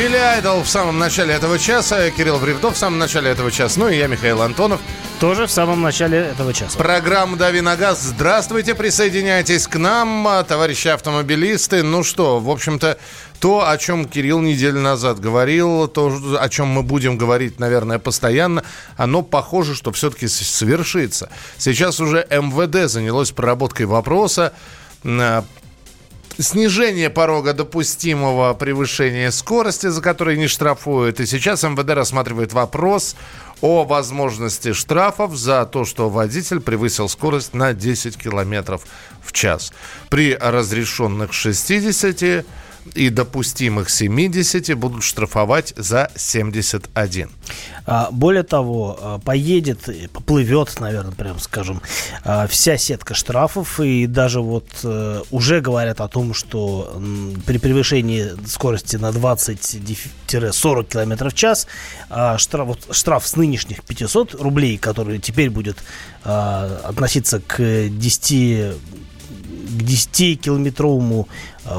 Билли Айдол в самом начале этого часа, Кирилл Бревдов в самом начале этого часа, ну и я, Михаил Антонов. Тоже в самом начале этого часа. Программа «Дави на газ». Здравствуйте, присоединяйтесь к нам, товарищи автомобилисты. Ну что, в общем-то, то, о чем Кирилл неделю назад говорил, то, о чем мы будем говорить, наверное, постоянно, оно похоже, что все-таки свершится. Сейчас уже МВД занялось проработкой вопроса снижение порога допустимого превышения скорости, за который не штрафуют. И сейчас МВД рассматривает вопрос о возможности штрафов за то, что водитель превысил скорость на 10 километров в час. При разрешенных 60 и допустимых 70 будут штрафовать за 71. А, более того, а, поедет, поплывет, наверное, прям скажем, а, вся сетка штрафов. И даже вот э, уже говорят о том, что при превышении скорости на 20-40 км в час штраф, штраф с нынешних 500 рублей, который теперь будет относиться к 10 к 10-километровому э,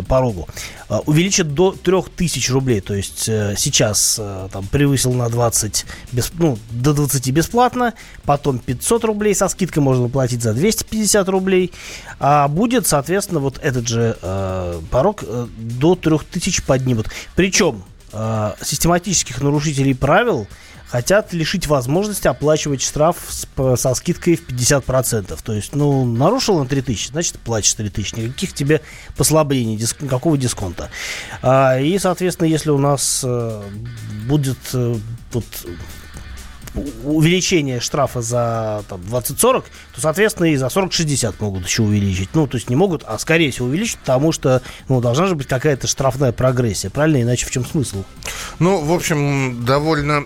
порогу, э, увеличат до 3000 рублей. То есть э, сейчас там превысил на 20, без, ну, до 20 бесплатно, потом 500 рублей со скидкой можно платить за 250 рублей, а будет, соответственно, вот этот же э, порог э, до 3000 поднимут. Причем э, систематических нарушителей правил хотят лишить возможности оплачивать штраф с, со скидкой в 50%. То есть, ну, нарушил на 3000, значит, платишь 3000. Никаких тебе послаблений, диск, никакого дисконта. А, и, соответственно, если у нас а, будет а, вот, увеличение штрафа за там, 20-40, то, соответственно, и за 40-60 могут еще увеличить. Ну, то есть не могут, а скорее всего увеличить, потому что ну, должна же быть какая-то штрафная прогрессия, правильно? Иначе в чем смысл? Ну, в общем, довольно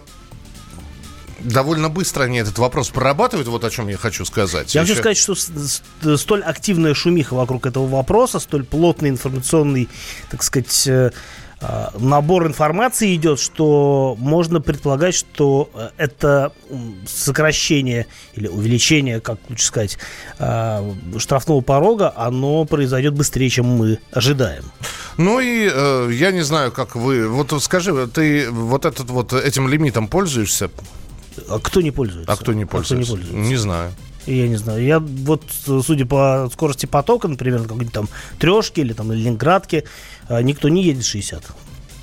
довольно быстро они этот вопрос прорабатывают, вот о чем я хочу сказать. Я Еще... хочу сказать, что столь активная шумиха вокруг этого вопроса, столь плотный информационный, так сказать, э, э, набор информации идет, что можно предполагать, что э, это сокращение или увеличение, как лучше сказать, штрафного порога, оно произойдет быстрее, чем мы ожидаем. Ну и я не знаю, как вы. Вот скажи, ты вот этот вот этим лимитом пользуешься? А кто не пользуется? А кто не пользуется? А кто не пользуется? Не знаю. Я не знаю. Я вот, судя по скорости потока, например, какой-нибудь там трешки или там Ленинградке, а, никто не едет 60.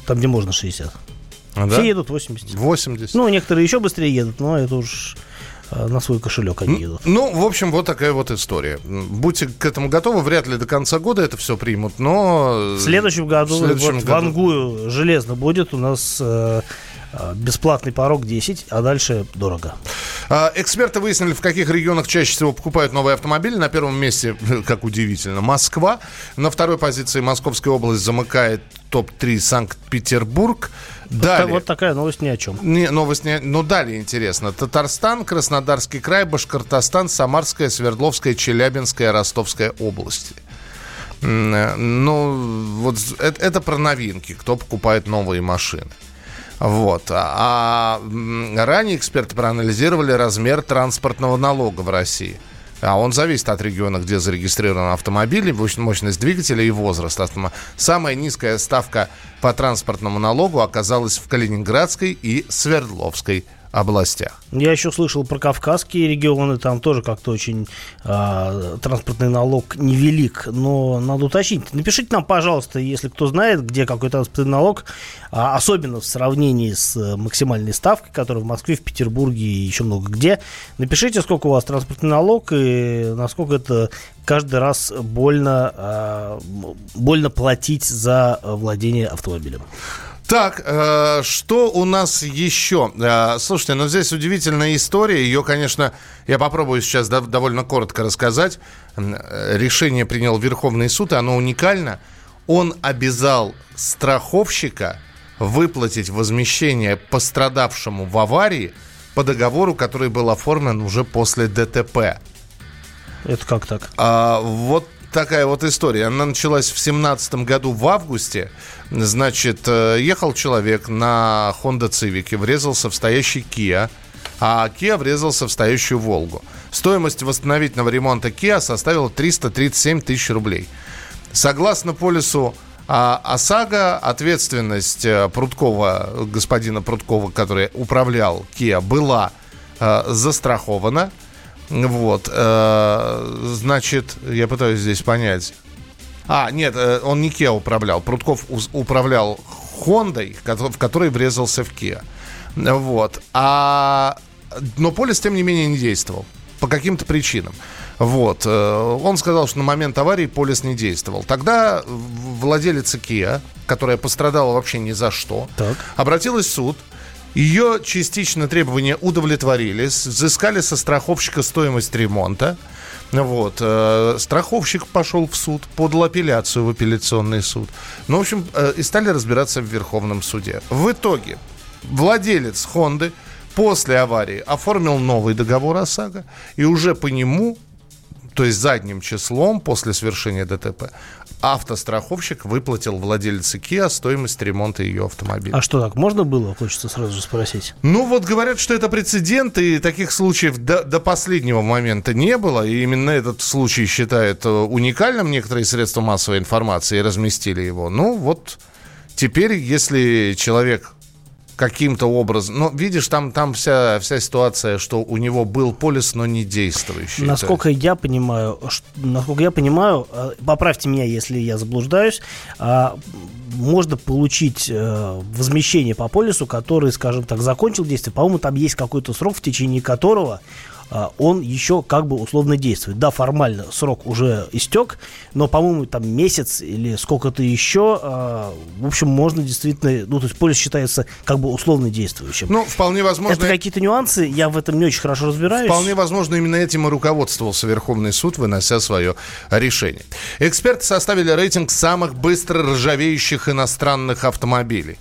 Там, где можно 60. А, Все да? едут 80. 80. Ну, некоторые еще быстрее едут, но это уж а, на свой кошелек они едут. Ну, в общем, вот такая вот история. Будьте к этому готовы. Вряд ли до конца года это все примут, но... В следующем году, в, следующем вот, году... в Ангую железно будет у нас Э, бесплатный порог 10, а дальше дорого. А, эксперты выяснили, в каких регионах чаще всего покупают новые автомобили. На первом месте, как удивительно, Москва. На второй позиции Московская область замыкает топ-3 Санкт-Петербург. Далее. Вот такая новость ни о чем. Не, новость не... Ну, далее интересно. Татарстан, Краснодарский край, Башкортостан, Самарская, Свердловская, Челябинская, Ростовская области. Э, ну, вот это, это про новинки, кто покупает новые машины. Вот. А, а ранее эксперты проанализировали размер транспортного налога в России. А он зависит от региона, где зарегистрирован автомобиль, мощность двигателя и возраст. Самая низкая ставка по транспортному налогу оказалась в Калининградской и Свердловской областях. Я еще слышал про кавказские регионы, там тоже как-то очень э, транспортный налог невелик, но надо уточнить. Напишите нам, пожалуйста, если кто знает, где какой транспортный налог, а, особенно в сравнении с э, максимальной ставкой, которая в Москве, в Петербурге и еще много где. Напишите, сколько у вас транспортный налог и насколько это каждый раз больно, э, больно платить за владение автомобилем. Так, э, что у нас еще? Э, слушайте, ну здесь удивительная история. Ее, конечно, я попробую сейчас да, довольно коротко рассказать. Решение принял Верховный суд, и оно уникально. он обязал страховщика выплатить возмещение пострадавшему в аварии по договору, который был оформлен уже после ДТП. Это как так? А, вот такая вот история. Она началась в семнадцатом году в августе. Значит, э, ехал человек на Honda Civic, врезался в стоящий Kia, а Kia врезался в стоящую Волгу. Стоимость восстановительного ремонта Kia составила 337 тысяч рублей. Согласно полису а ОСАГО, ответственность э, Прудкова, господина Прудкова, который управлял Kia, была э, застрахована. Вот, э, значит, я пытаюсь здесь понять. А, нет, э, он не Kia управлял. Прудков управлял Хондой, в которой врезался в Kia. Вот. А, но полис, тем не менее, не действовал. По каким-то причинам. Вот. Э, он сказал, что на момент аварии полис не действовал. Тогда владелица Kia, которая пострадала вообще ни за что, так. обратилась в суд ее частично требования удовлетворили, взыскали со страховщика стоимость ремонта. Вот. Э, страховщик пошел в суд, подал апелляцию в апелляционный суд. Ну, в общем, э, и стали разбираться в Верховном суде. В итоге владелец Хонды после аварии оформил новый договор ОСАГО, и уже по нему то есть задним числом после совершения ДТП, автостраховщик выплатил владельце Kia стоимость ремонта ее автомобиля. А что так, можно было, хочется сразу же спросить? Ну вот говорят, что это прецедент, и таких случаев до, до последнего момента не было, и именно этот случай считают э, уникальным некоторые средства массовой информации и разместили его. Ну вот теперь, если человек каким-то образом. Но видишь, там, там вся, вся ситуация, что у него был полис, но не действующий. Насколько я понимаю, насколько я понимаю, э, поправьте меня, если я заблуждаюсь, а, можно получить э, возмещение по полису, который, скажем так, закончил действие. По-моему, там есть какой-то срок, в течение которого он еще как бы условно действует. Да, формально срок уже истек, но, по-моему, там месяц или сколько-то еще, а, в общем, можно действительно, ну, то есть полис считается как бы условно действующим. Ну, вполне возможно... Это какие-то нюансы, я в этом не очень хорошо разбираюсь. Вполне возможно, именно этим и руководствовался Верховный суд, вынося свое решение. Эксперты составили рейтинг самых быстро ржавеющих иностранных автомобилей.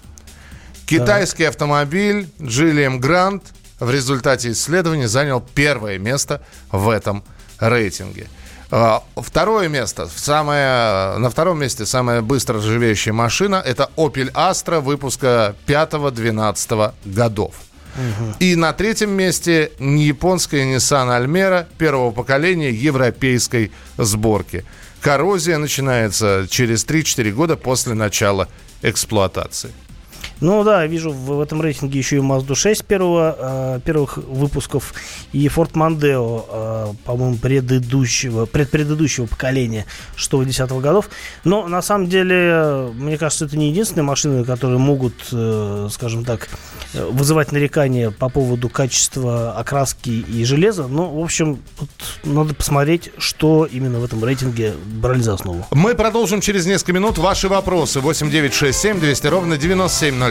Китайский так. автомобиль Джиллием Грант – в результате исследования занял первое место в этом рейтинге. А, второе место, самое, на втором месте самая быстро живеющая машина – это Opel Astra выпуска 5-12 годов. Угу. И на третьем месте японская Nissan Almera первого поколения европейской сборки. Коррозия начинается через 3-4 года после начала эксплуатации. Ну да, вижу в, в этом рейтинге еще и Mazda 6 первого, э, первых выпусков и Ford Mondeo, э, по-моему, предыдущего, предпредыдущего поколения 6-10 годов. Но на самом деле, мне кажется, это не единственные машины, которые могут, э, скажем так, вызывать нарекания по поводу качества окраски и железа. Но, в общем, тут надо посмотреть, что именно в этом рейтинге брали за основу. Мы продолжим через несколько минут. Ваши вопросы 8967 200 ровно 9702.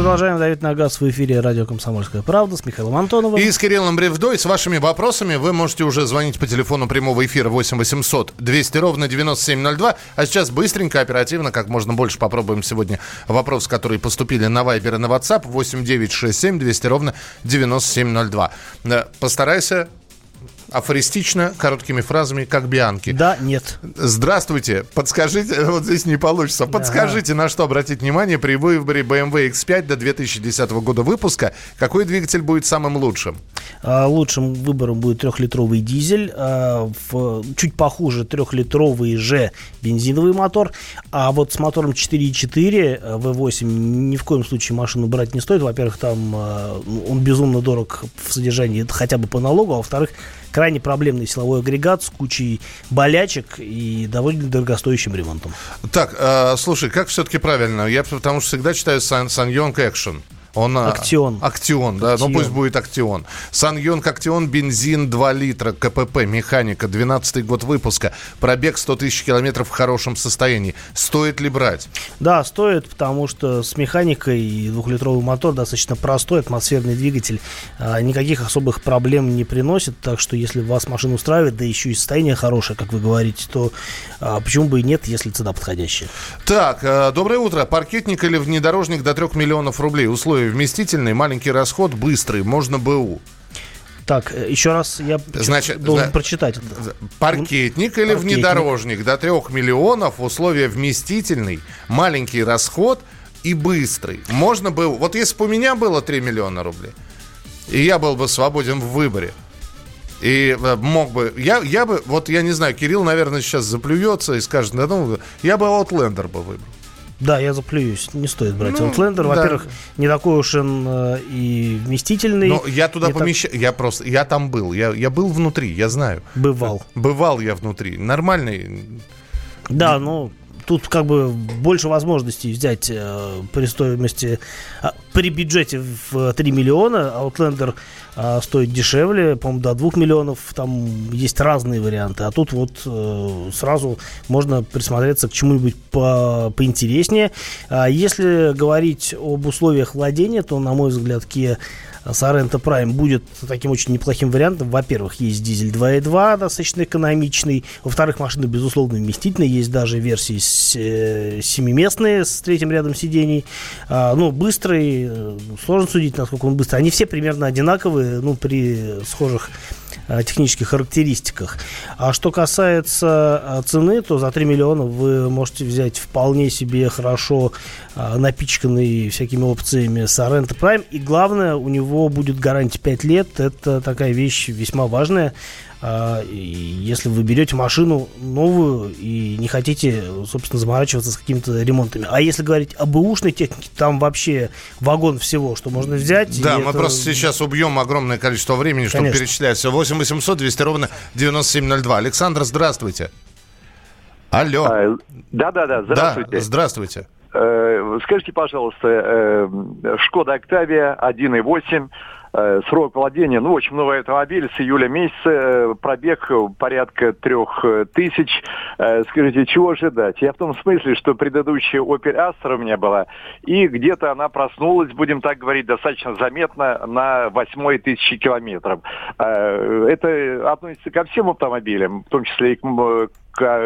Продолжаем давить на газ в эфире радио «Комсомольская правда» с Михаилом Антоновым. И с Кириллом Бревдой. С вашими вопросами вы можете уже звонить по телефону прямого эфира 8 800 200 ровно 9702. А сейчас быстренько, оперативно, как можно больше попробуем сегодня вопросы, которые поступили на Вайбер и на WhatsApp 8 9 6 7 200 ровно 9702. Постарайся афористично, короткими фразами, как Бианки. Да, нет. Здравствуйте. Подскажите, вот здесь не получится. Подскажите, на что обратить внимание при выборе BMW X5 до 2010 года выпуска. Какой двигатель будет самым лучшим? А, лучшим выбором будет трехлитровый дизель. А, чуть похуже трехлитровый же бензиновый мотор. А вот с мотором 4.4 V8 ни в коем случае машину брать не стоит. Во-первых, там а, он безумно дорог в содержании хотя бы по налогу. А во-вторых, крайне проблемный силовой агрегат с кучей болячек и довольно дорогостоящим ремонтом. Так, э, слушай, как все-таки правильно? Я потому что всегда читаю Sanyong Action. Он, Актион. Актион, да, ну пусть будет Актион. Сан Йонг Актион, бензин 2 литра, КПП, механика, 12 год выпуска, пробег 100 тысяч километров в хорошем состоянии. Стоит ли брать? Да, стоит, потому что с механикой двухлитровый мотор достаточно простой, атмосферный двигатель, а, никаких особых проблем не приносит, так что если вас машина устраивает, да еще и состояние хорошее, как вы говорите, то а, почему бы и нет, если цена подходящая. Так, э, доброе утро. Паркетник или внедорожник до 3 миллионов рублей? Условия вместительный, маленький расход, быстрый, можно БУ. Так, э, еще раз я Значит, должен за... прочитать. Паркетник или Паркетник. внедорожник до 3 миллионов, условия вместительный, маленький расход и быстрый. Можно было... Вот если бы у меня было 3 миллиона рублей, и я был бы свободен в выборе, и э, мог бы... Я, я бы... Вот я не знаю, Кирилл, наверное, сейчас заплюется и скажет, да ну, я бы Outlander бы выбрал. Да, я заплююсь. Не стоит брать ну, Outlander. Во-первых, да. не такой уж он э, и вместительный. Но я туда помещаю. Так... Я просто. Я там был. Я, я был внутри, я знаю. Бывал. Бывал я внутри. Нормальный. Да, ну тут как бы больше возможностей взять э, при стоимости, э, при бюджете в 3 миллиона. Outlander э, стоит дешевле, по-моему, до 2 миллионов. Там есть разные варианты. А тут вот э, сразу можно присмотреться к чему-нибудь по, поинтереснее. А если говорить об условиях владения, то, на мой взгляд, Kia Sorento Prime будет таким очень неплохим вариантом. Во-первых, есть дизель 2.2, достаточно экономичный. Во-вторых, машина, безусловно, вместительная. Есть даже версии э, семиместные с третьим рядом сидений. А, ну, быстрый, э, сложно судить, насколько он быстрый. Они все примерно одинаковые, ну, при схожих технических характеристиках. А что касается э, цены, то за 3 миллиона вы можете взять вполне себе хорошо э, напичканный всякими опциями Sorento Prime. И главное, у него будет гарантия 5 лет. Это такая вещь весьма важная. А, если вы берете машину новую и не хотите, собственно, заморачиваться с какими-то ремонтами. А если говорить об бэушной технике, там вообще вагон всего, что можно взять. Да, мы это... просто сейчас убьем огромное количество времени, чтобы Конечно. перечислять все. 8 800 200 ровно 9702. Александр, здравствуйте. Алло. А, да-да-да, здравствуйте. Да, здравствуйте. Э, скажите, пожалуйста, э, Шкода Октавия 1.8 Э, срок владения, ну, очень новый автомобиль с июля месяца, э, пробег порядка трех э, тысяч. Скажите, чего ожидать? Я в том смысле, что предыдущая Opel Astra у меня была, и где-то она проснулась, будем так говорить, достаточно заметно на восьмой тысячи километров. Это относится ко всем автомобилям, в том числе и к,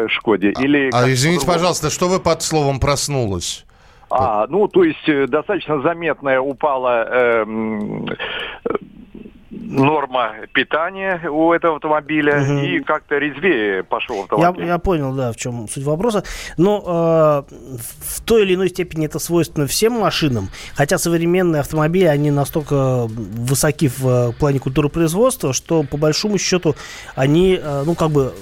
Шкоде? Или а, а извините, пожалуйста, что вы под словом «проснулась»? А, ну, то есть э, достаточно заметная упала э, норма питания у этого автомобиля угу. и как-то резвее пошел автомобиль. Я, я понял, да, в чем суть вопроса. Но э, в той или иной степени это свойственно всем машинам, хотя современные автомобили, они настолько высоки в плане культуры производства, что по большому счету они, э, ну, как бы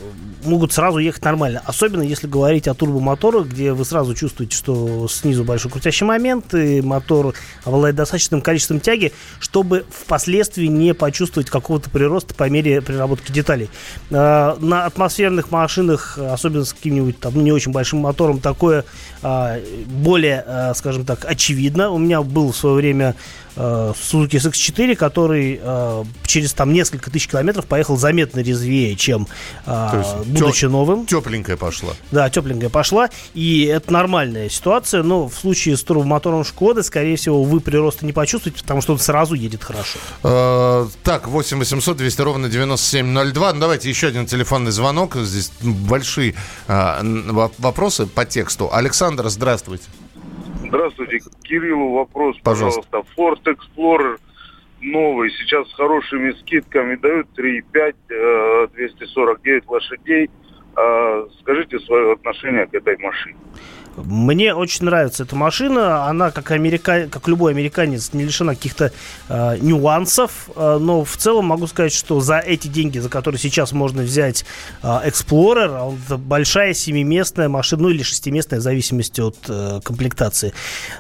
могут сразу ехать нормально. Особенно если говорить о турбомоторах, где вы сразу чувствуете, что снизу большой крутящий момент, и мотор обладает достаточным количеством тяги, чтобы впоследствии не почувствовать какого-то прироста по мере приработки деталей. А, на атмосферных машинах, особенно с каким-нибудь там не очень большим мотором, такое а, более, а, скажем так, очевидно. У меня был в свое время Suzuki SX4, который э, через там несколько тысяч километров поехал заметно резвее, чем э, будучи теп- новым. Тепленькая пошла. Да, тепленькая пошла. И это нормальная ситуация, но в случае с турбомотором Шкоды, скорее всего, вы прироста не почувствуете, потому что он сразу едет хорошо. Э, так, 8 800 200 ровно 9702. Ну, давайте еще один телефонный звонок. Здесь большие э, вопросы по тексту. Александр, здравствуйте. Здравствуйте, Кириллу вопрос, пожалуйста. Ford Explorer новый, сейчас с хорошими скидками дают 3,5, 249 лошадей. Скажите свое отношение к этой машине. Мне очень нравится эта машина. Она, как, америка... как любой американец, не лишена каких-то э, нюансов. Э, но в целом могу сказать, что за эти деньги, за которые сейчас можно взять э, Explorer, а это большая семиместная машина, ну или шестиместная, в зависимости от э, комплектации,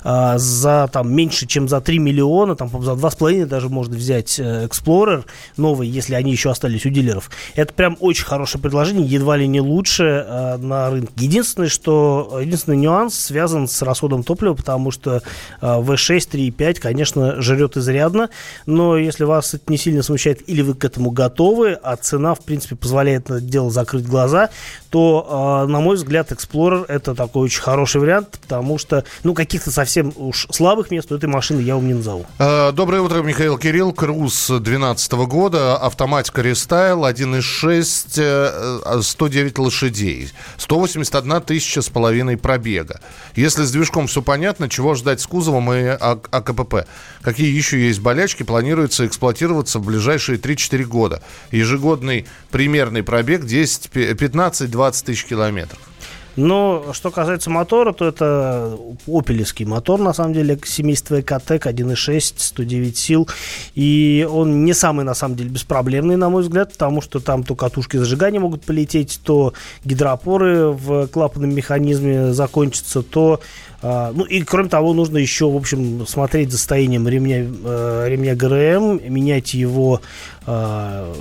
э, за там меньше, чем за 3 миллиона, там за 2,5 даже можно взять э, Explorer новый, если они еще остались у дилеров. Это прям очень хорошее предложение, едва ли не лучше э, на рынке. Единственное, что единственное нюанс связан с расходом топлива, потому что V6 3.5, конечно, жрет изрядно, но если вас это не сильно смущает или вы к этому готовы, а цена, в принципе, позволяет на это дело закрыть глаза, то, а, на мой взгляд, Explorer это такой очень хороший вариант, потому что, ну, каких-то совсем уж слабых мест у этой машины я вам не назову. А, доброе утро, Михаил Кирилл, Круз 2012 года, автоматика рестайл, 1.6, 109 лошадей, 181 тысяча с половиной пробег бега. Если с движком все понятно, чего ждать с кузовом и АКПП? Какие еще есть болячки, планируется эксплуатироваться в ближайшие 3-4 года? Ежегодный примерный пробег 10, 15-20 тысяч километров. Но что касается мотора, то это опелевский мотор, на самом деле, семейство Экотек 1.6, 109 сил. И он не самый, на самом деле, беспроблемный, на мой взгляд, потому что там то катушки зажигания могут полететь, то гидроопоры в клапанном механизме закончатся, то а, ну и кроме того, нужно еще, в общем, смотреть за состоянием ремня, э, ремня ГРМ, менять его э,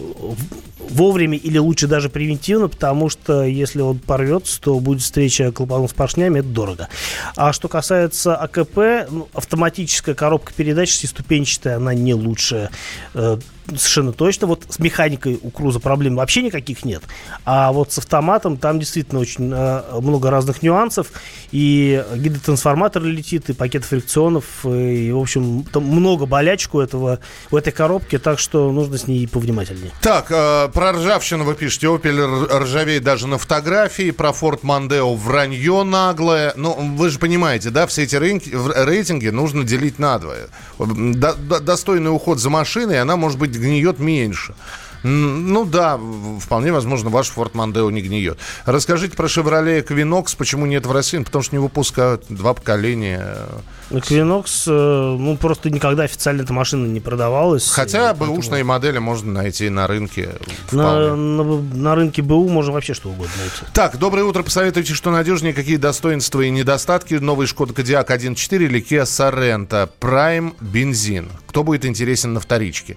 вовремя или лучше даже превентивно, потому что если он порвется, то будет встреча клапанов с поршнями, это дорого. А что касается АКП, ну, автоматическая коробка передач шестиступенчатая, она не лучшая. Э, совершенно точно. Вот с механикой у Круза проблем вообще никаких нет. А вот с автоматом там действительно очень э, много разных нюансов. И гидротрансформатор летит, и пакет фрикционов, и, в общем, там много болячек у, этого, у этой коробки, так что нужно с ней повнимательнее. Так, э, про ржавчину вы пишете. Opel ржавеет даже на фотографии, про Ford Mondeo вранье наглое. Ну, вы же понимаете, да, все эти рейтинги нужно делить надвое. До, до, достойный уход за машиной, она может быть гниет меньше. Ну да, вполне возможно, ваш Форд Мандео не гниет. Расскажите про Chevrolet Equinox, почему нет в России? Потому что не выпускают два поколения. Equinox, э, ну, просто никогда официально эта машина не продавалась. Хотя бэушные поэтому... модели можно найти на рынке. На, на, на рынке БУ можно вообще что угодно найти. Так, доброе утро. Посоветуйте, что надежнее, какие достоинства и недостатки новой Шкода Кодиак 1.4 или Kia Sorento Prime бензин. Кто будет интересен на вторичке?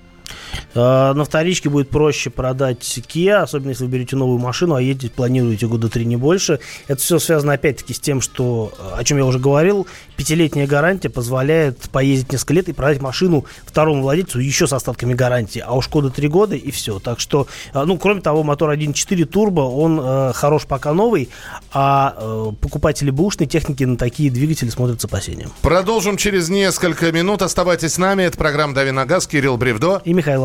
А, на вторичке будет проще продать Kia, особенно если вы берете новую машину, а едете, планируете года три не больше. Это все связано опять-таки с тем, что, о чем я уже говорил, пятилетняя гарантия позволяет поездить несколько лет и продать машину второму владельцу еще с остатками гарантии. А у Шкода три года и все. Так что, а, ну, кроме того, мотор 1.4 турбо, он э, хорош пока новый, а э, покупатели бушной техники на такие двигатели смотрят с опасением. Продолжим через несколько минут. Оставайтесь с нами. Это программа «Дави на газ». Кирилл Бревдо. И Михаил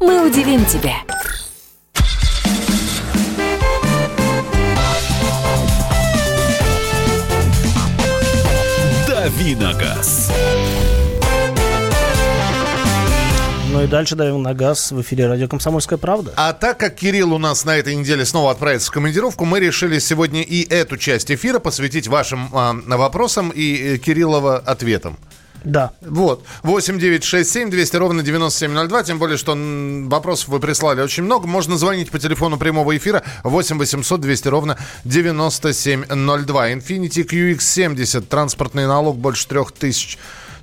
мы удивим тебя. Давиногаз. Ну и дальше даем на газ в эфире радио «Комсомольская правда». А так как Кирилл у нас на этой неделе снова отправится в командировку, мы решили сегодня и эту часть эфира посвятить вашим а, вопросам и э, Кириллова ответам. Да. Вот. 8 9 6 7 200 ровно 9702. Тем более, что вопросов вы прислали очень много. Можно звонить по телефону прямого эфира 8 800 200 ровно 9702. Infinity QX70. Транспортный налог больше 3000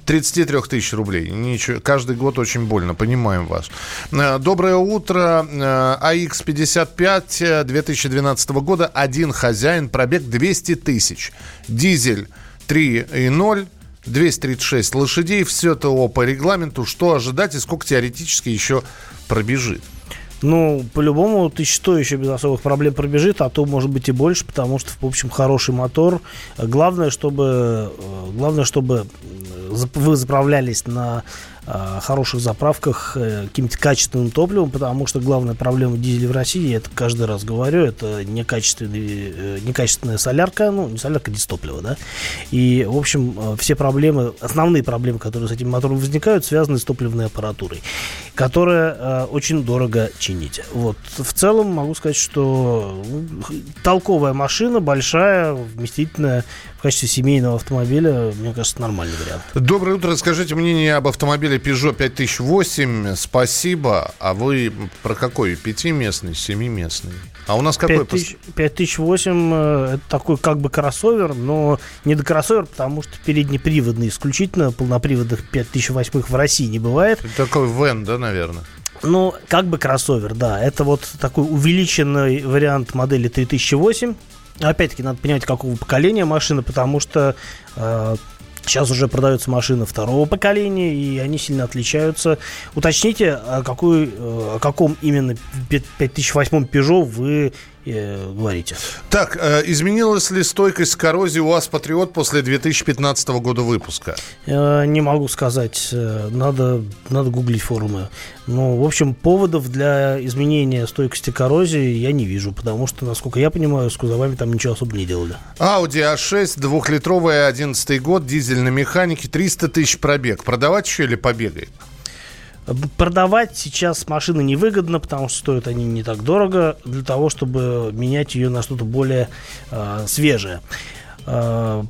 33 тысяч рублей. Ничего, каждый год очень больно, понимаем вас. Э, доброе утро. АХ-55 2012 года. Один хозяин, пробег 200 тысяч. Дизель 3,0 236 лошадей, все ТО по регламенту. Что ожидать и сколько теоретически еще пробежит? Ну, по-любому, тысяч сто еще без особых проблем пробежит, а то, может быть, и больше, потому что, в общем, хороший мотор. Главное, чтобы, э, главное, чтобы вы заправлялись на Э, хороших заправках э, каким-то качественным топливом, потому что главная проблема дизеля в России, я это каждый раз говорю, это некачественный, э, некачественная солярка, ну, не солярка, а дистопливо, да. И, в общем, все проблемы, основные проблемы, которые с этим мотором возникают, связаны с топливной аппаратурой, которая очень дорого чинить. Вот. В целом могу сказать, что ну, толковая машина, большая, вместительная, качестве семейного автомобиля, мне кажется, нормальный вариант. Доброе утро. Скажите мнение об автомобиле Peugeot 5008. Спасибо. А вы про какой? Пятиместный, семиместный? А у нас какой? 5008 э, это такой как бы кроссовер, но не до кроссовер, потому что переднеприводный исключительно полноприводных 5008 в России не бывает. Это такой вен, да, наверное? Ну, как бы кроссовер, да. Это вот такой увеличенный вариант модели 3008 Опять-таки, надо понимать, какого поколения машины, потому что э, Сейчас уже продаются машины второго поколения, и они сильно отличаются. Уточните, о, какой, о каком именно 5008 Peugeot вы э, говорите. Так, э, изменилась ли стойкость к коррозии УАЗ Патриот после 2015 года выпуска? Э, не могу сказать. Э, надо, надо гуглить форумы. Ну, в общем, поводов для изменения стойкости коррозии я не вижу, потому что, насколько я понимаю, с кузовами там ничего особо не делали. Audi A6, двухлитровая, 11 год, дизель на механике, 300 тысяч пробег. Продавать еще или побегает? Продавать сейчас машины невыгодно, потому что стоят они не так дорого, для того, чтобы менять ее на что-то более э, свежее. 300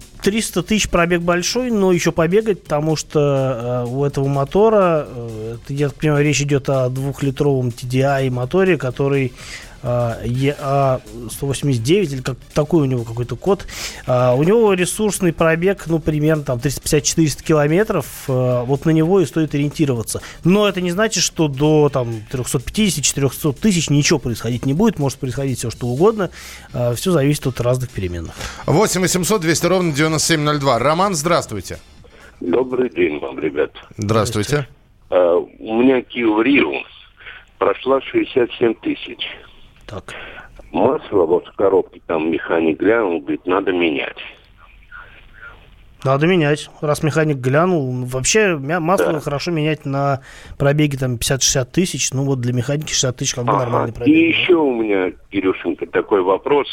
э, тысяч пробег большой, но еще побегать, потому что э, у этого мотора, э, я понимаю, речь идет о двухлитровом TDI моторе, который EA189, или как, такой у него какой-то код. А, у него ресурсный пробег, ну, примерно там 350-400 километров. А, вот на него и стоит ориентироваться. Но это не значит, что до там 350-400 тысяч ничего происходить не будет. Может происходить все, что угодно. А, все зависит от разных переменных. 8 800 200 ровно 9702. Роман, здравствуйте. Добрый день вам, ребят. Здравствуйте. Uh, у меня Kia Rio прошла 67 тысяч. Так. Масло вот в коробке, там механик глянул, говорит, надо менять. Надо менять. Раз механик глянул, вообще масло да. хорошо менять на пробеге там 50-60 тысяч. Ну вот для механики 60 тысяч как бы ага. нормальный пробег. И еще у меня, Кирюшенька, такой вопрос.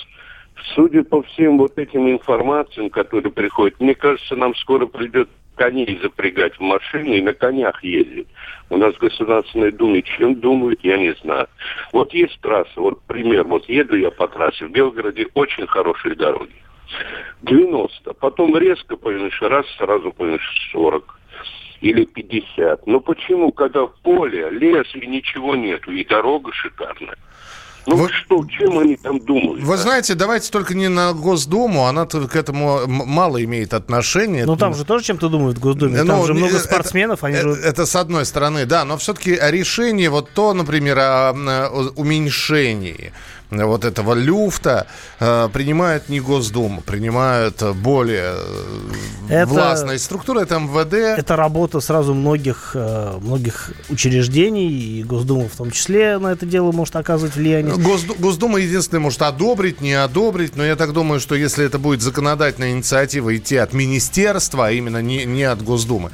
Судя по всем вот этим информациям, которые приходят, мне кажется, нам скоро придет коней запрягать в машины и на конях ездить. У нас в Государственной Думе чем думают, я не знаю. Вот есть трасса, вот пример, вот еду я по трассе, в Белгороде очень хорошие дороги. 90, потом резко понимаешь, раз, сразу понимаешь, 40 или 50. Но почему, когда поле, лес и ничего нету, и дорога шикарная? Ну вы... что, чем они там думают? Вы а? знаете, давайте только не на Госдуму, она к этому мало имеет отношения. Ну там же тоже чем-то думают в Госдуме, там ну, же много это, спортсменов. Они это, же... это с одной стороны, да, но все-таки решение вот то, например, о уменьшении вот этого люфта э, принимает не Госдума, принимают более э, это, властные структуры, это МВД. Это работа сразу многих, э, многих учреждений, и Госдума в том числе на это дело может оказывать влияние. Госду, Госдума единственное может одобрить, не одобрить, но я так думаю, что если это будет законодательная инициатива идти от министерства, а именно не, не от Госдумы,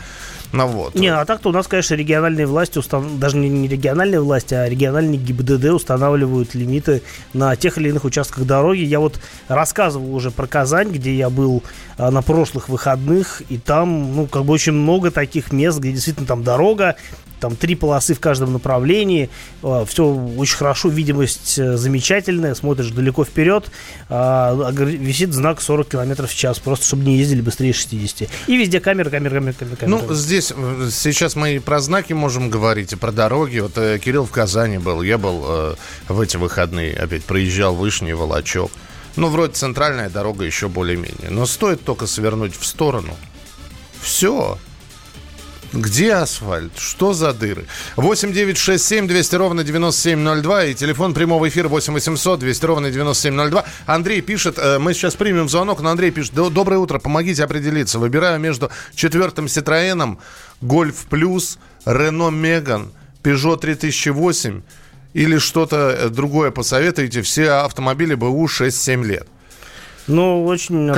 ну, вот. Не, а так-то у нас, конечно, региональные власти, устав... даже не, не региональные власти, а региональные ГИБДД устанавливают лимиты на тех или иных участках дороги. Я вот рассказывал уже про Казань, где я был а, на прошлых выходных, и там, ну, как бы очень много таких мест, где действительно там дорога, там три полосы в каждом направлении, а, все очень хорошо, видимость э, замечательная, смотришь далеко вперед, а, висит знак 40 км в час, просто чтобы не ездили быстрее 60. И везде камеры, камеры, камеры, камеры. камеры. Ну, здесь сейчас мы и про знаки можем говорить, и про дороги. Вот э, Кирилл в Казани был, я был э, в эти выходные, опять проезжал Вышний, Волочок. Ну, вроде центральная дорога еще более-менее. Но стоит только свернуть в сторону. Все Где асфальт? Что за дыры? 8 9 6 7 200 ровно 9702 и телефон прямого эфира 8 800 200 ровно 9702. Андрей пишет, э, мы сейчас примем звонок, но Андрей пишет, доброе утро, помогите определиться. Выбираю между четвертым Citroёn, Golf Plus, Renault Megane, Peugeot 3008 или что-то э, другое посоветуете. Все автомобили БУ 6-7 лет. Ну, очень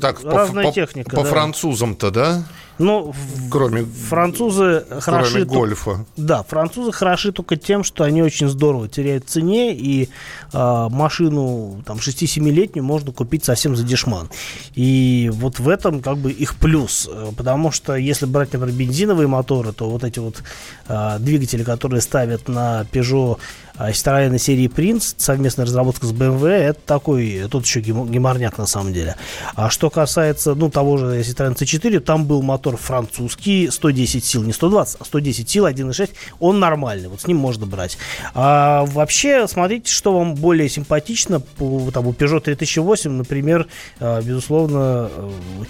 так, разная по, техника. По, по да. французам-то, да? Ну, кроме французы хороши. Кроме гольфа. Да, французы хороши только тем, что они очень здорово теряют в цене, и э, машину там 6-7-летнюю можно купить совсем за дешман. И вот в этом как бы их плюс. Потому что если брать, например, бензиновые моторы, то вот эти вот э, двигатели, которые ставят на Peugeot Citroёn серии Prince, совместная разработка с BMW, это такой, тут еще геморняк на самом деле. А что касается, ну, того же Citroёn C4, там был мотор французский, 110 сил, не 120, а 110 сил, 1.6, он нормальный, вот с ним можно брать. А вообще, смотрите, что вам более симпатично, по, там, у Peugeot 3008, например, безусловно,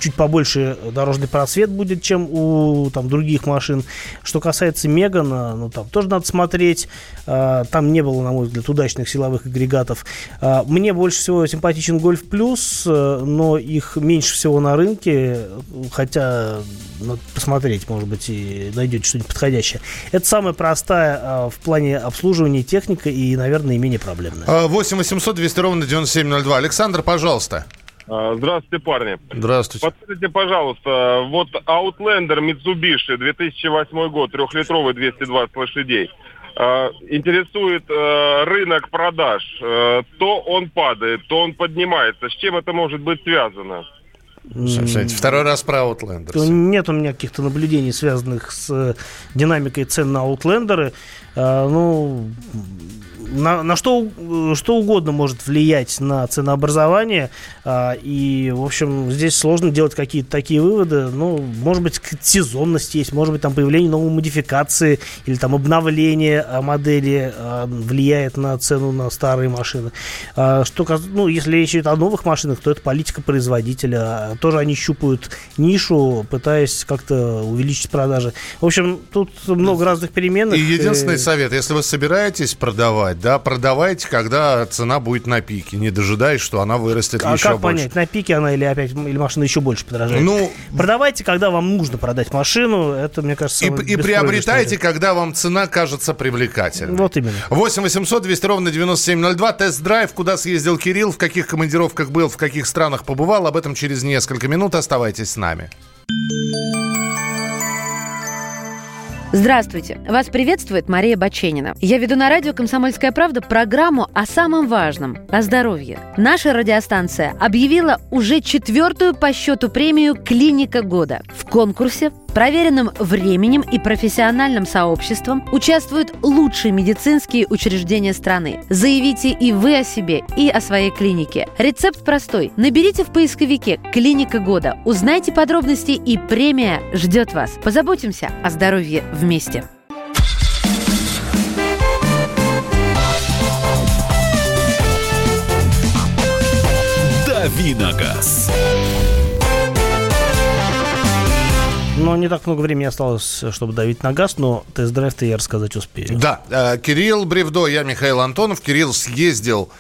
чуть побольше дорожный просвет будет, чем у там, других машин. Что касается Мегана, ну, там тоже надо смотреть, там не было, на мой взгляд, удачных силовых агрегатов. Мне больше всего симпатичен Golf Plus, но их меньше всего на рынке, хотя надо посмотреть, может быть, и найдете что-нибудь подходящее. Это самая простая в плане обслуживания техника и, наверное, менее проблемная. 8 800 200 ровно 9702. Александр, пожалуйста. Здравствуйте, парни. Здравствуйте. Подскажите, пожалуйста, вот Outlander Mitsubishi 2008 год, трехлитровый, 220 лошадей. Интересует рынок продаж. То он падает, то он поднимается. С чем это может быть связано? Второй раз про Outlander. Нет у меня каких-то наблюдений, связанных с динамикой цен на Outlander. Ну, на, на что, что угодно может влиять на ценообразование. А, и, в общем, здесь сложно делать какие-то такие выводы. Ну, может быть, сезонность есть, может быть, там появление новой модификации или там обновление модели а, влияет на цену на старые машины. А, что, ну, если речь идет о новых машинах, то это политика производителя. Тоже они щупают нишу, пытаясь как-то увеличить продажи. В общем, тут много разных переменных. И единственный совет, если вы собираетесь продавать, да, продавайте, когда цена будет на пике, не дожидаясь, что она вырастет а еще как больше. понять, на пике она или опять, или машина еще больше подорожает? Ну, продавайте, когда вам нужно продать машину, это, мне кажется, И, и приобретайте, когда вам цена кажется привлекательной. Вот именно. 8 800 200 ровно 9702, тест-драйв, куда съездил Кирилл, в каких командировках был, в каких странах побывал, об этом через несколько минут, оставайтесь с нами. Здравствуйте! Вас приветствует Мария Баченина. Я веду на радио «Комсомольская правда» программу о самом важном – о здоровье. Наша радиостанция объявила уже четвертую по счету премию «Клиника года». В конкурсе проверенным временем и профессиональным сообществом участвуют лучшие медицинские учреждения страны. Заявите и вы о себе, и о своей клинике. Рецепт простой. Наберите в поисковике «Клиника года», узнайте подробности и премия ждет вас. Позаботимся о здоровье вместе. Давиногаз. Но не так много времени осталось, чтобы давить на газ, но тест-драйв-то я рассказать успею. Да, э, Кирилл Бревдо, я Михаил Антонов. Кирилл съездил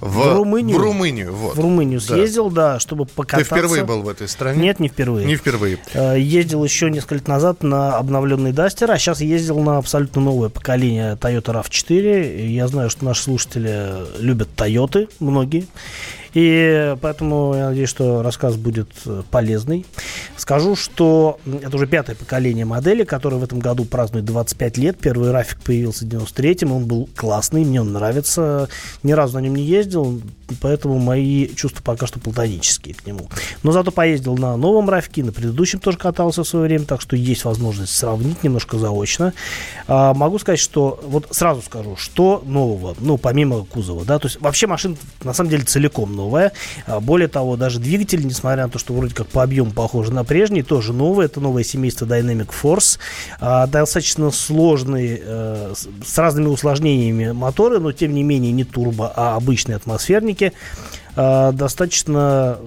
в, в Румынию. В Румынию, вот. В Румынию съездил, да. да, чтобы покататься. Ты впервые был в этой стране? Нет, не впервые. Не впервые. Ездил еще несколько лет назад на обновленный Дастер, а сейчас ездил на абсолютно новое поколение Toyota RAV4. Я знаю, что наши слушатели любят Toyota, многие. И поэтому я надеюсь, что рассказ будет полезный. Скажу, что это уже пятое поколение модели, которое в этом году празднует 25 лет. Первый Рафик появился в 93-м, он был классный, мне он нравится. Ни разу на нем не ездил, поэтому мои чувства пока что платонические к нему. Но зато поездил на новом Рафике, на предыдущем тоже катался в свое время, так что есть возможность сравнить немножко заочно. А, могу сказать, что, вот сразу скажу, что нового, ну, помимо кузова, да, то есть вообще машина на самом деле целиком новая. Более того, даже двигатель, несмотря на то, что вроде как по объему похоже на прежний, тоже новый. Это новое семейство Dynamic Force. Достаточно сложные, с разными усложнениями моторы, но тем не менее не турбо, а обычные атмосферники. Достаточно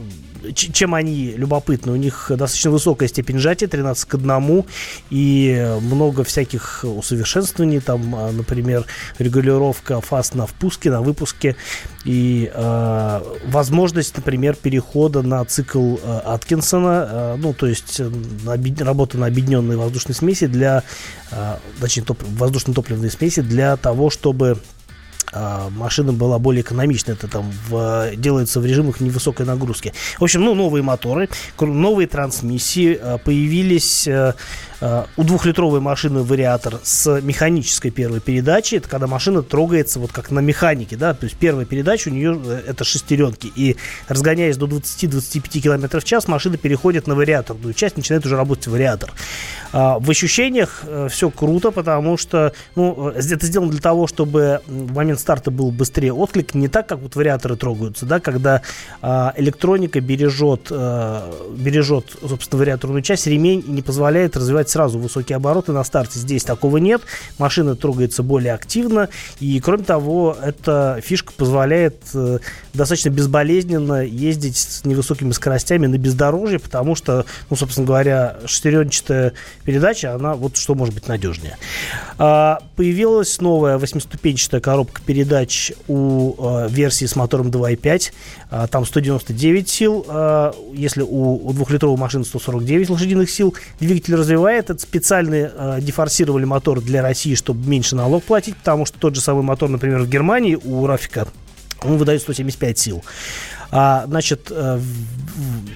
чем они любопытны? У них достаточно высокая степень сжатия, 13 к 1, и много всяких усовершенствований, там, а, например, регулировка фаз на впуске, на выпуске, и э, возможность, например, перехода на цикл э, Аткинсона, э, ну, то есть на, работа на объединенной воздушной смеси для, э, точнее, топ, воздушно-топливной смеси для того, чтобы а, машина была более экономичной. Это там в, делается в режимах невысокой нагрузки. В общем, ну, новые моторы, новые трансмиссии а, появились а, у двухлитровой машины вариатор с механической первой передачей. Это когда машина трогается вот как на механике, да, то есть первая передача у нее э, это шестеренки. И разгоняясь до 20-25 км в час, машина переходит на вариаторную часть, начинает уже работать вариатор. В ощущениях э, все круто, потому что ну, э, это сделано для того, чтобы в момент старта был быстрее отклик, не так, как вот вариаторы трогаются, да, когда а, электроника бережет, а, бережет, собственно, вариаторную часть, ремень не позволяет развивать сразу высокие обороты на старте. Здесь такого нет, машина трогается более активно, и, кроме того, эта фишка позволяет а, достаточно безболезненно ездить с невысокими скоростями на бездорожье, потому что, ну, собственно говоря, шестеренчатая передача, она вот что может быть надежнее. А, появилась новая восьмиступенчатая коробка передач у э, версии с мотором 2.5. Э, там 199 сил. Э, если у, у двухлитровой машины 149 лошадиных сил. Двигатель развивает. Это специальный э, дефорсировали мотор для России, чтобы меньше налог платить, потому что тот же самый мотор, например, в Германии у Рафика он выдает 175 сил. А, значит, э,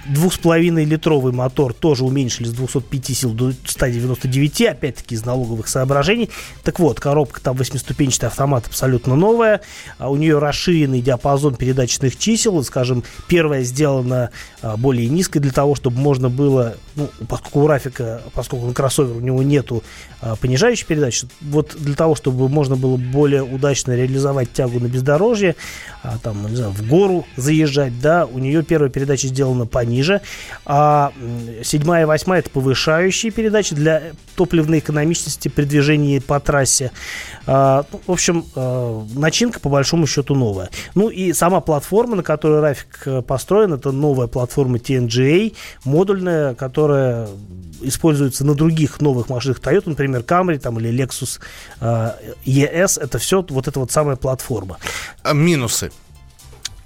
двух с половиной литровый мотор тоже уменьшили с 205 сил до 199, опять-таки из налоговых соображений. Так вот, коробка там восьмиступенчатый автомат абсолютно новая. А у нее расширенный диапазон передаточных чисел. Скажем, первая сделана а, более низкой для того, чтобы можно было, ну, поскольку у Рафика, поскольку он кроссовер, у него нету а, понижающей передачи, вот для того, чтобы можно было более удачно реализовать тягу на бездорожье, а, там, не знаю, в гору заезжать, сказать, да, у нее первая передача сделана пониже, а седьмая и восьмая это повышающие передачи для топливной экономичности при движении по трассе. А, ну, в общем, а, начинка по большому счету новая. Ну и сама платформа, на которой Рафик э, построен, это новая платформа TNGA, модульная, которая используется на других новых машинах Toyota, например, Camry там, или Lexus ES. Это все вот эта вот самая платформа. А минусы?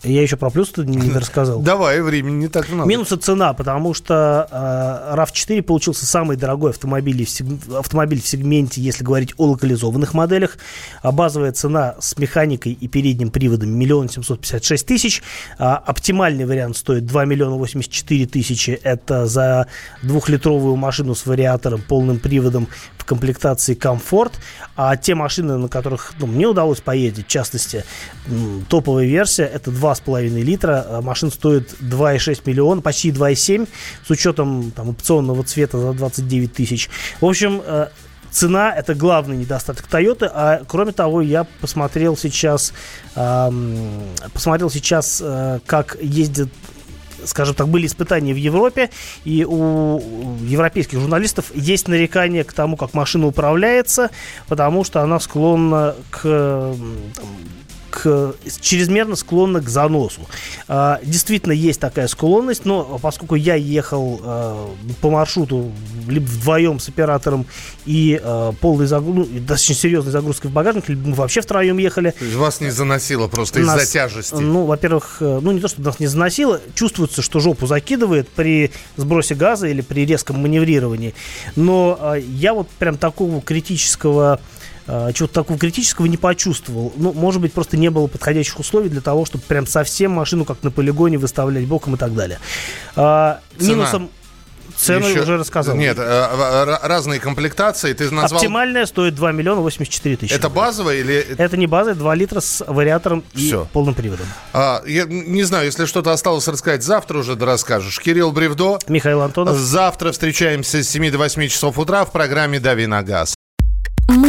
Я еще про плюс не, рассказал. Давай, времени не так много. Минусы цена, потому что э, RAV4 получился самый дорогой автомобиль в, автомобиль в сегменте, если говорить о локализованных моделях. А базовая цена с механикой и передним приводом миллион семьсот пятьдесят шесть тысяч. А оптимальный вариант стоит 2 миллиона 84 тысячи. Это за двухлитровую машину с вариатором, полным приводом в комплектации комфорт. А те машины, на которых ну, мне удалось поездить, в частности, топовая версия, это 2 2,5 литра. А машина стоит 2,6 миллиона, почти 2,7 с учетом там, опционного цвета за 29 тысяч. В общем, э, цена это главный недостаток Toyota. А кроме того, я посмотрел сейчас, посмотрел сейчас, э, как ездит скажем так, были испытания в Европе, и у европейских журналистов есть нарекание к тому, как машина управляется, потому что она склонна к там, к, чрезмерно склонна к заносу. А, действительно, есть такая склонность, но поскольку я ехал а, по маршруту либо вдвоем с оператором и а, полной загрузкой, ну, достаточно серьезной загрузкой в багажник, либо мы вообще втроем ехали. То есть вас не заносило просто из-за тяжести? Ну, во-первых, э, ну не то, что нас не заносило, чувствуется, что жопу закидывает при сбросе газа или при резком маневрировании. Но а, я вот прям такого критического э, чего-то такого критического не почувствовал. Ну, может быть, просто не было подходящих условий для того, чтобы прям совсем машину как на полигоне выставлять боком и так далее. Э, минусом Цену Еще... уже рассказал. Нет, э, разные комплектации. Ты назвал... Оптимальная стоит 2 миллиона 84 тысячи. Это базовая или... Это не базовая, 2 литра с вариатором Все. и полным приводом. А, я не знаю, если что-то осталось рассказать, завтра уже расскажешь. Кирилл Бревдо. Михаил Антонов. Завтра встречаемся с 7 до 8 часов утра в программе «Дави на газ».